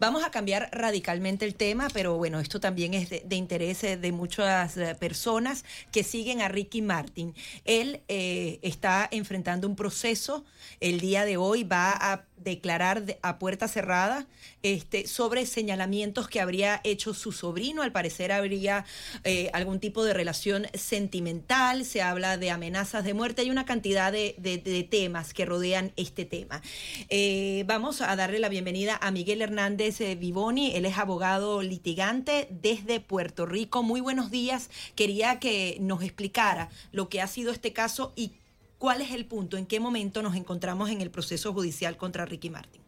Vamos a cambiar radicalmente el tema, pero bueno, esto también es de, interés eh, de muchas eh, personas que siguen a Ricky Martin. Él eh, está enfrentando un proceso, el día de hoy va a declarar a puerta cerrada este, sobre señalamientos que habría hecho su sobrino. Al parecer habría algún tipo de relación sentimental, se habla de amenazas de muerte, hay una cantidad de, temas que rodean este tema. Vamos a darle la bienvenida a Miguel Hernández eh, Vivoni, él es abogado litigante desde Puerto Rico. Muy buenos días, quería que nos explicara lo que ha sido este caso y ¿Cuál es el punto? ¿En qué momento nos encontramos en el proceso judicial contra Ricky Martin?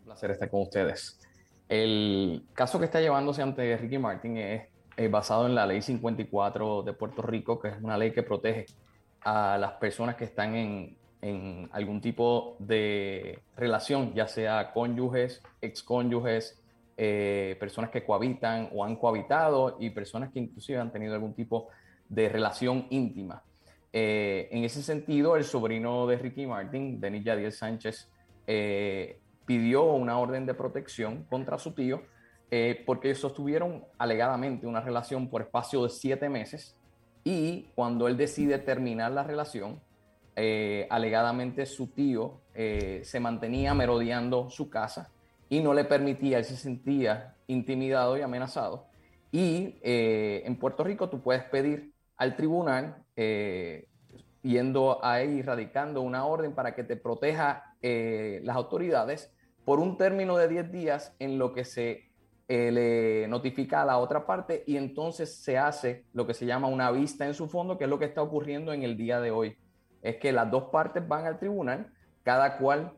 Un placer estar con ustedes. El caso que está llevándose ante Ricky Martin es, basado en la ley 54 de Puerto Rico, que es una ley que protege a las personas que están en, algún tipo de relación, ya sea cónyuges, excónyuges, eh, personas que cohabitan o han cohabitado y personas que inclusive han tenido algún tipo de relación íntima. Eh, en ese sentido, el sobrino de Ricky Martin, Denis Yadiel Sánchez, eh, pidió una orden de protección contra su tío eh, porque sostuvieron alegadamente una relación por espacio de siete meses y cuando él decide terminar la relación, alegadamente su tío se mantenía merodeando su casa y no le permitía, él se sentía intimidado y amenazado. Y en Puerto Rico tú puedes pedir al tribunal eh, yendo ahí, radicando una orden para que te proteja eh, las autoridades por un término de 10 días en lo que se eh, le notifica a la otra parte y entonces se hace lo que se llama una vista en su fondo, que es lo que está ocurriendo en el día de hoy. Es que las dos partes van al tribunal, cada cual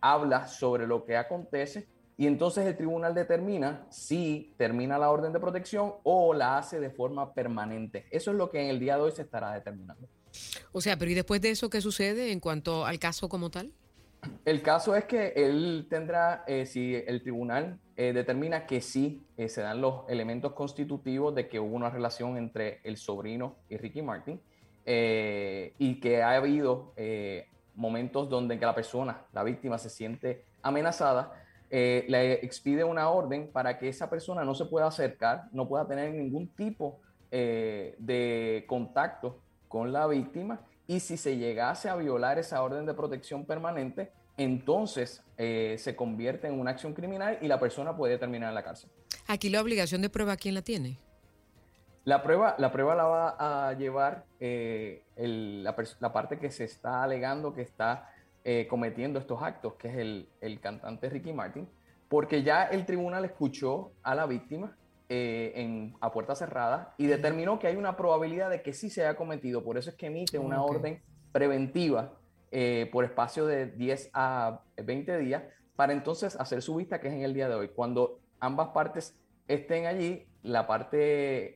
habla sobre lo que acontece y entonces el tribunal determina si termina la orden de protección o la hace de forma permanente. Eso es lo que en el día de hoy se estará determinando. O sea, pero ¿y después de eso qué sucede en cuanto al caso como tal? El caso es que él tendrá, eh, si el tribunal eh, determina que sí eh, se dan los elementos constitutivos de que hubo una relación entre el sobrino y Ricky Martin y que ha habido momentos donde que la persona, la víctima, se siente amenazada, eh, le expide una orden para que esa persona no se pueda acercar, no pueda tener ningún tipo eh, de contacto con la víctima y si se llegase a violar esa orden de protección permanente, entonces eh, se convierte en una acción criminal y la persona puede terminar en la cárcel. Aquí la obligación de prueba, ¿quién la tiene? La prueba, la prueba la va a llevar la, la, parte que se está alegando que está eh, cometiendo estos actos, que es el, el, cantante Ricky Martin, porque ya el tribunal escuchó a la víctima eh, en, a puerta cerrada y determinó que hay una probabilidad de que sí se haya cometido. Por eso es que emite una orden preventiva eh, por espacio de 10 a 20 días para entonces hacer su vista, que es en el día de hoy. Cuando ambas partes estén allí, la parte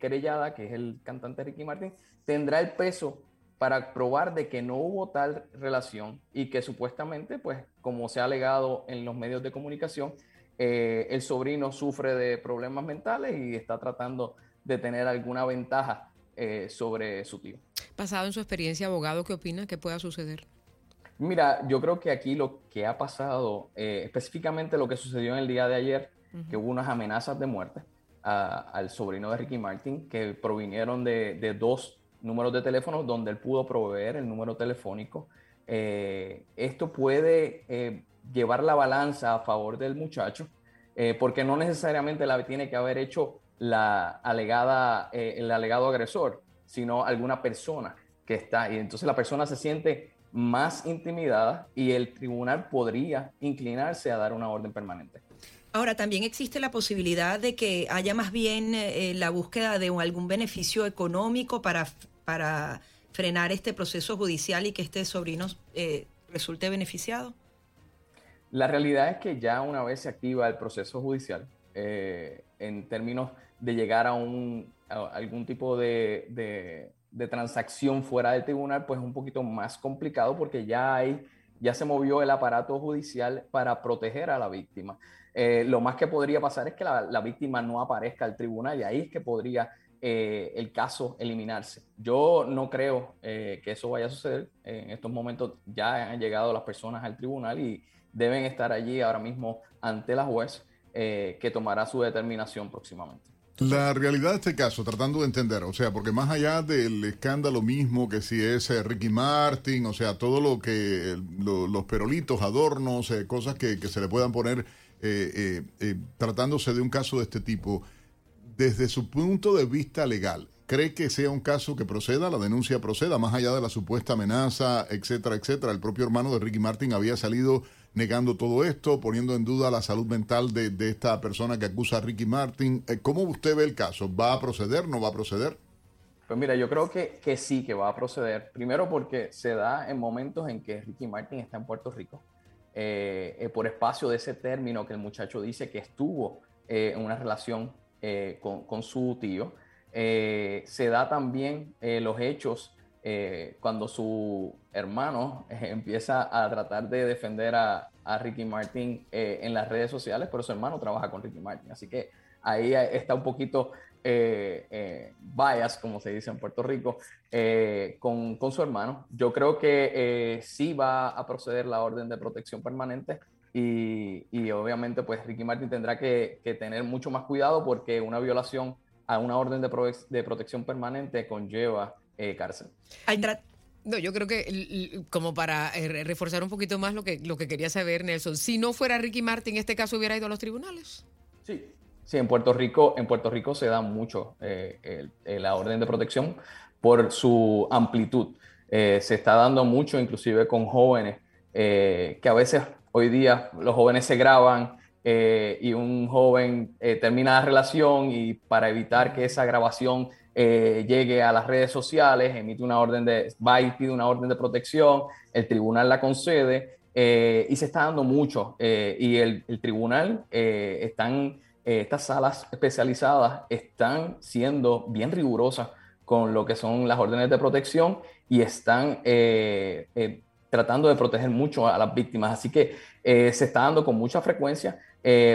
querellada, que es el cantante Ricky Martin, tendrá el peso para probar de que no hubo tal relación y que supuestamente, pues, como se ha alegado en los medios de comunicación, eh, el sobrino sufre de problemas mentales y está tratando de tener alguna ventaja eh, sobre su tío. Basado en su experiencia abogado, ¿qué opina que pueda suceder? Mira, yo creo que aquí lo que ha pasado, eh, específicamente lo que sucedió en el día de ayer, que hubo unas amenazas de muerte al sobrino de Ricky Martin que provinieron de, de dos números de teléfono donde él pudo proveer el número telefónico. Eh, esto puede eh, llevar la balanza a favor del muchacho, eh, porque no necesariamente la tiene que haber hecho la alegada, el alegado agresor, sino alguna persona que está. Y entonces la persona se siente más intimidada y el tribunal podría inclinarse a dar una orden permanente. Ahora, también existe la posibilidad de que haya más bien eh, la búsqueda de algún beneficio económico para, para frenar este proceso judicial y que este sobrino eh, resulte beneficiado. La realidad es que ya una vez se activa el proceso judicial, eh, en términos de llegar a, un, algún tipo de, de, transacción fuera del tribunal, pues es un poquito más complicado porque ya hay, ya se movió el aparato judicial para proteger a la víctima. Eh, lo más que podría pasar es que la, víctima no aparezca al tribunal y ahí es que podría eh, el caso eliminarse. Yo no creo eh, que eso vaya a suceder. En estos momentos ya han llegado las personas al tribunal y deben estar allí ahora mismo ante la juez que tomará su determinación próximamente. La realidad de este caso, tratando de entender, o sea, porque más allá del escándalo mismo, que si es Ricky Martin, o sea, todo lo que, los perolitos, adornos, cosas que, que, se le puedan poner eh, eh, eh, tratándose de un caso de este tipo, desde su punto de vista legal, ¿cree que sea un caso que proceda, la denuncia proceda, más allá de la supuesta amenaza, etcétera, etcétera? El propio hermano de Ricky Martin había salido negando todo esto, poniendo en duda la salud mental de, esta persona que acusa a Ricky Martin. ¿Cómo usted ve el caso? ¿Va a proceder? ¿No va a proceder? Pues mira, yo creo que, que sí, que va a proceder. Primero porque se da en momentos en que Ricky Martin está en Puerto Rico eh, eh, por espacio de ese término que el muchacho dice que estuvo eh, en una relación con, su tío. se da también los hechos cuando su hermano empieza a tratar de defender a, a Ricky Martin en las redes sociales, pero su hermano trabaja con Ricky Martin. Así que ahí está un poquito eh, eh, bias, como se dice en Puerto Rico, eh, con, con, su hermano. Yo creo que eh, sí va a proceder la orden de protección permanente y, y obviamente pues Ricky Martin tendrá que, que, tener mucho más cuidado porque una violación a una orden de, de protección permanente conlleva cárcel. No, yo creo que como para reforzar un poquito más lo que, lo que quería saber, Nelson, si no fuera Ricky Martin, este caso hubiera ido a los tribunales. Sí, Sí, en Puerto Rico, en Puerto Rico se da mucho eh, la orden de protección por su amplitud. Eh, se está dando mucho, inclusive con jóvenes, eh, que a veces hoy día los jóvenes se graban y un joven termina la relación y para evitar que esa grabación llegue a las redes sociales, emite una orden de, va y pide una orden de protección, el tribunal la concede y se está dando mucho. y el, el tribunal están eh, estas salas especializadas están siendo bien rigurosas con lo que son las órdenes de protección y están eh, eh, tratando de proteger mucho a las víctimas. Así que se está dando con mucha frecuencia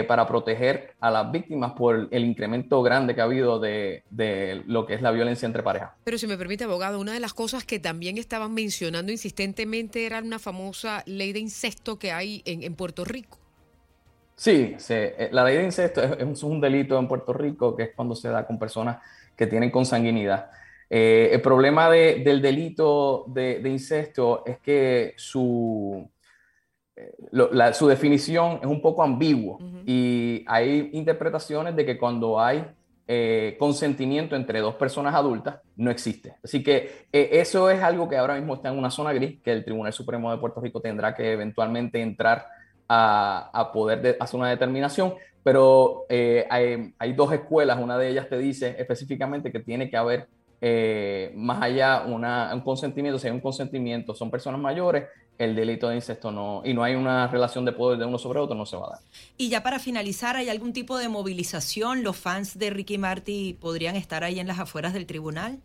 para proteger a las víctimas por el incremento grande que ha habido de, lo que es la violencia entre parejas. Pero si me permite, abogado, una de las cosas que también estaban mencionando insistentemente era una famosa ley de incesto que hay en Puerto Rico. Sí, eh, la ley de incesto es, un delito en Puerto Rico que es cuando se da con personas que tienen consanguinidad. Eh, el problema del delito de, incesto es que su, eh, su definición es un poco ambiguo y hay interpretaciones de que cuando hay consentimiento entre dos personas adultas, no existe. Así que eso es algo que ahora mismo está en una zona gris que el Tribunal Supremo de Puerto Rico tendrá que eventualmente entrar a, poder hacer una determinación, pero eh, hay, dos escuelas, una de ellas te dice específicamente que tiene que haber eh, más allá una, un consentimiento, si hay un consentimiento, son personas mayores, el delito de incesto no, y no hay una relación de poder de uno sobre otro, no se va a dar. Y ya para finalizar, ¿hay algún tipo de movilización? ¿Los fans de Ricky Marty podrían estar ahí en las afueras del tribunal?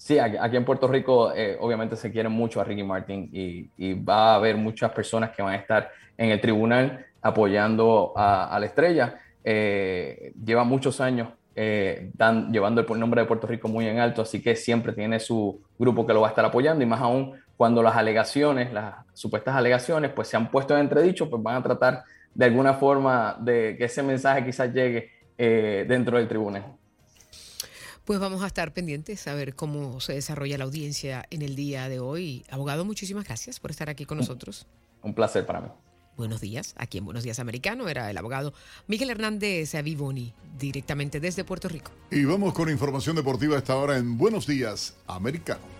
Sí, aquí en Puerto Rico eh, obviamente se quiere mucho a Ricky Martin y, va a haber muchas personas que van a estar en el tribunal apoyando a, la estrella. Eh, lleva muchos años eh, llevando el nombre de Puerto Rico muy en alto, así que siempre tiene su grupo que lo va a estar apoyando y más aún cuando las alegaciones, las supuestas alegaciones, pues se han puesto en entredicho, pues van a tratar de alguna forma de que ese mensaje quizás llegue dentro del tribunal. Pues vamos a estar pendientes a ver cómo se desarrolla la audiencia en el día de hoy. Abogado, muchísimas gracias por estar aquí con nosotros. Un placer para mí. Buenos días, aquí en Buenos Días Americano era el abogado Miguel Hernández Avivoni, directamente desde Puerto Rico. Y vamos con información deportiva a esta hora en Buenos Días Americano.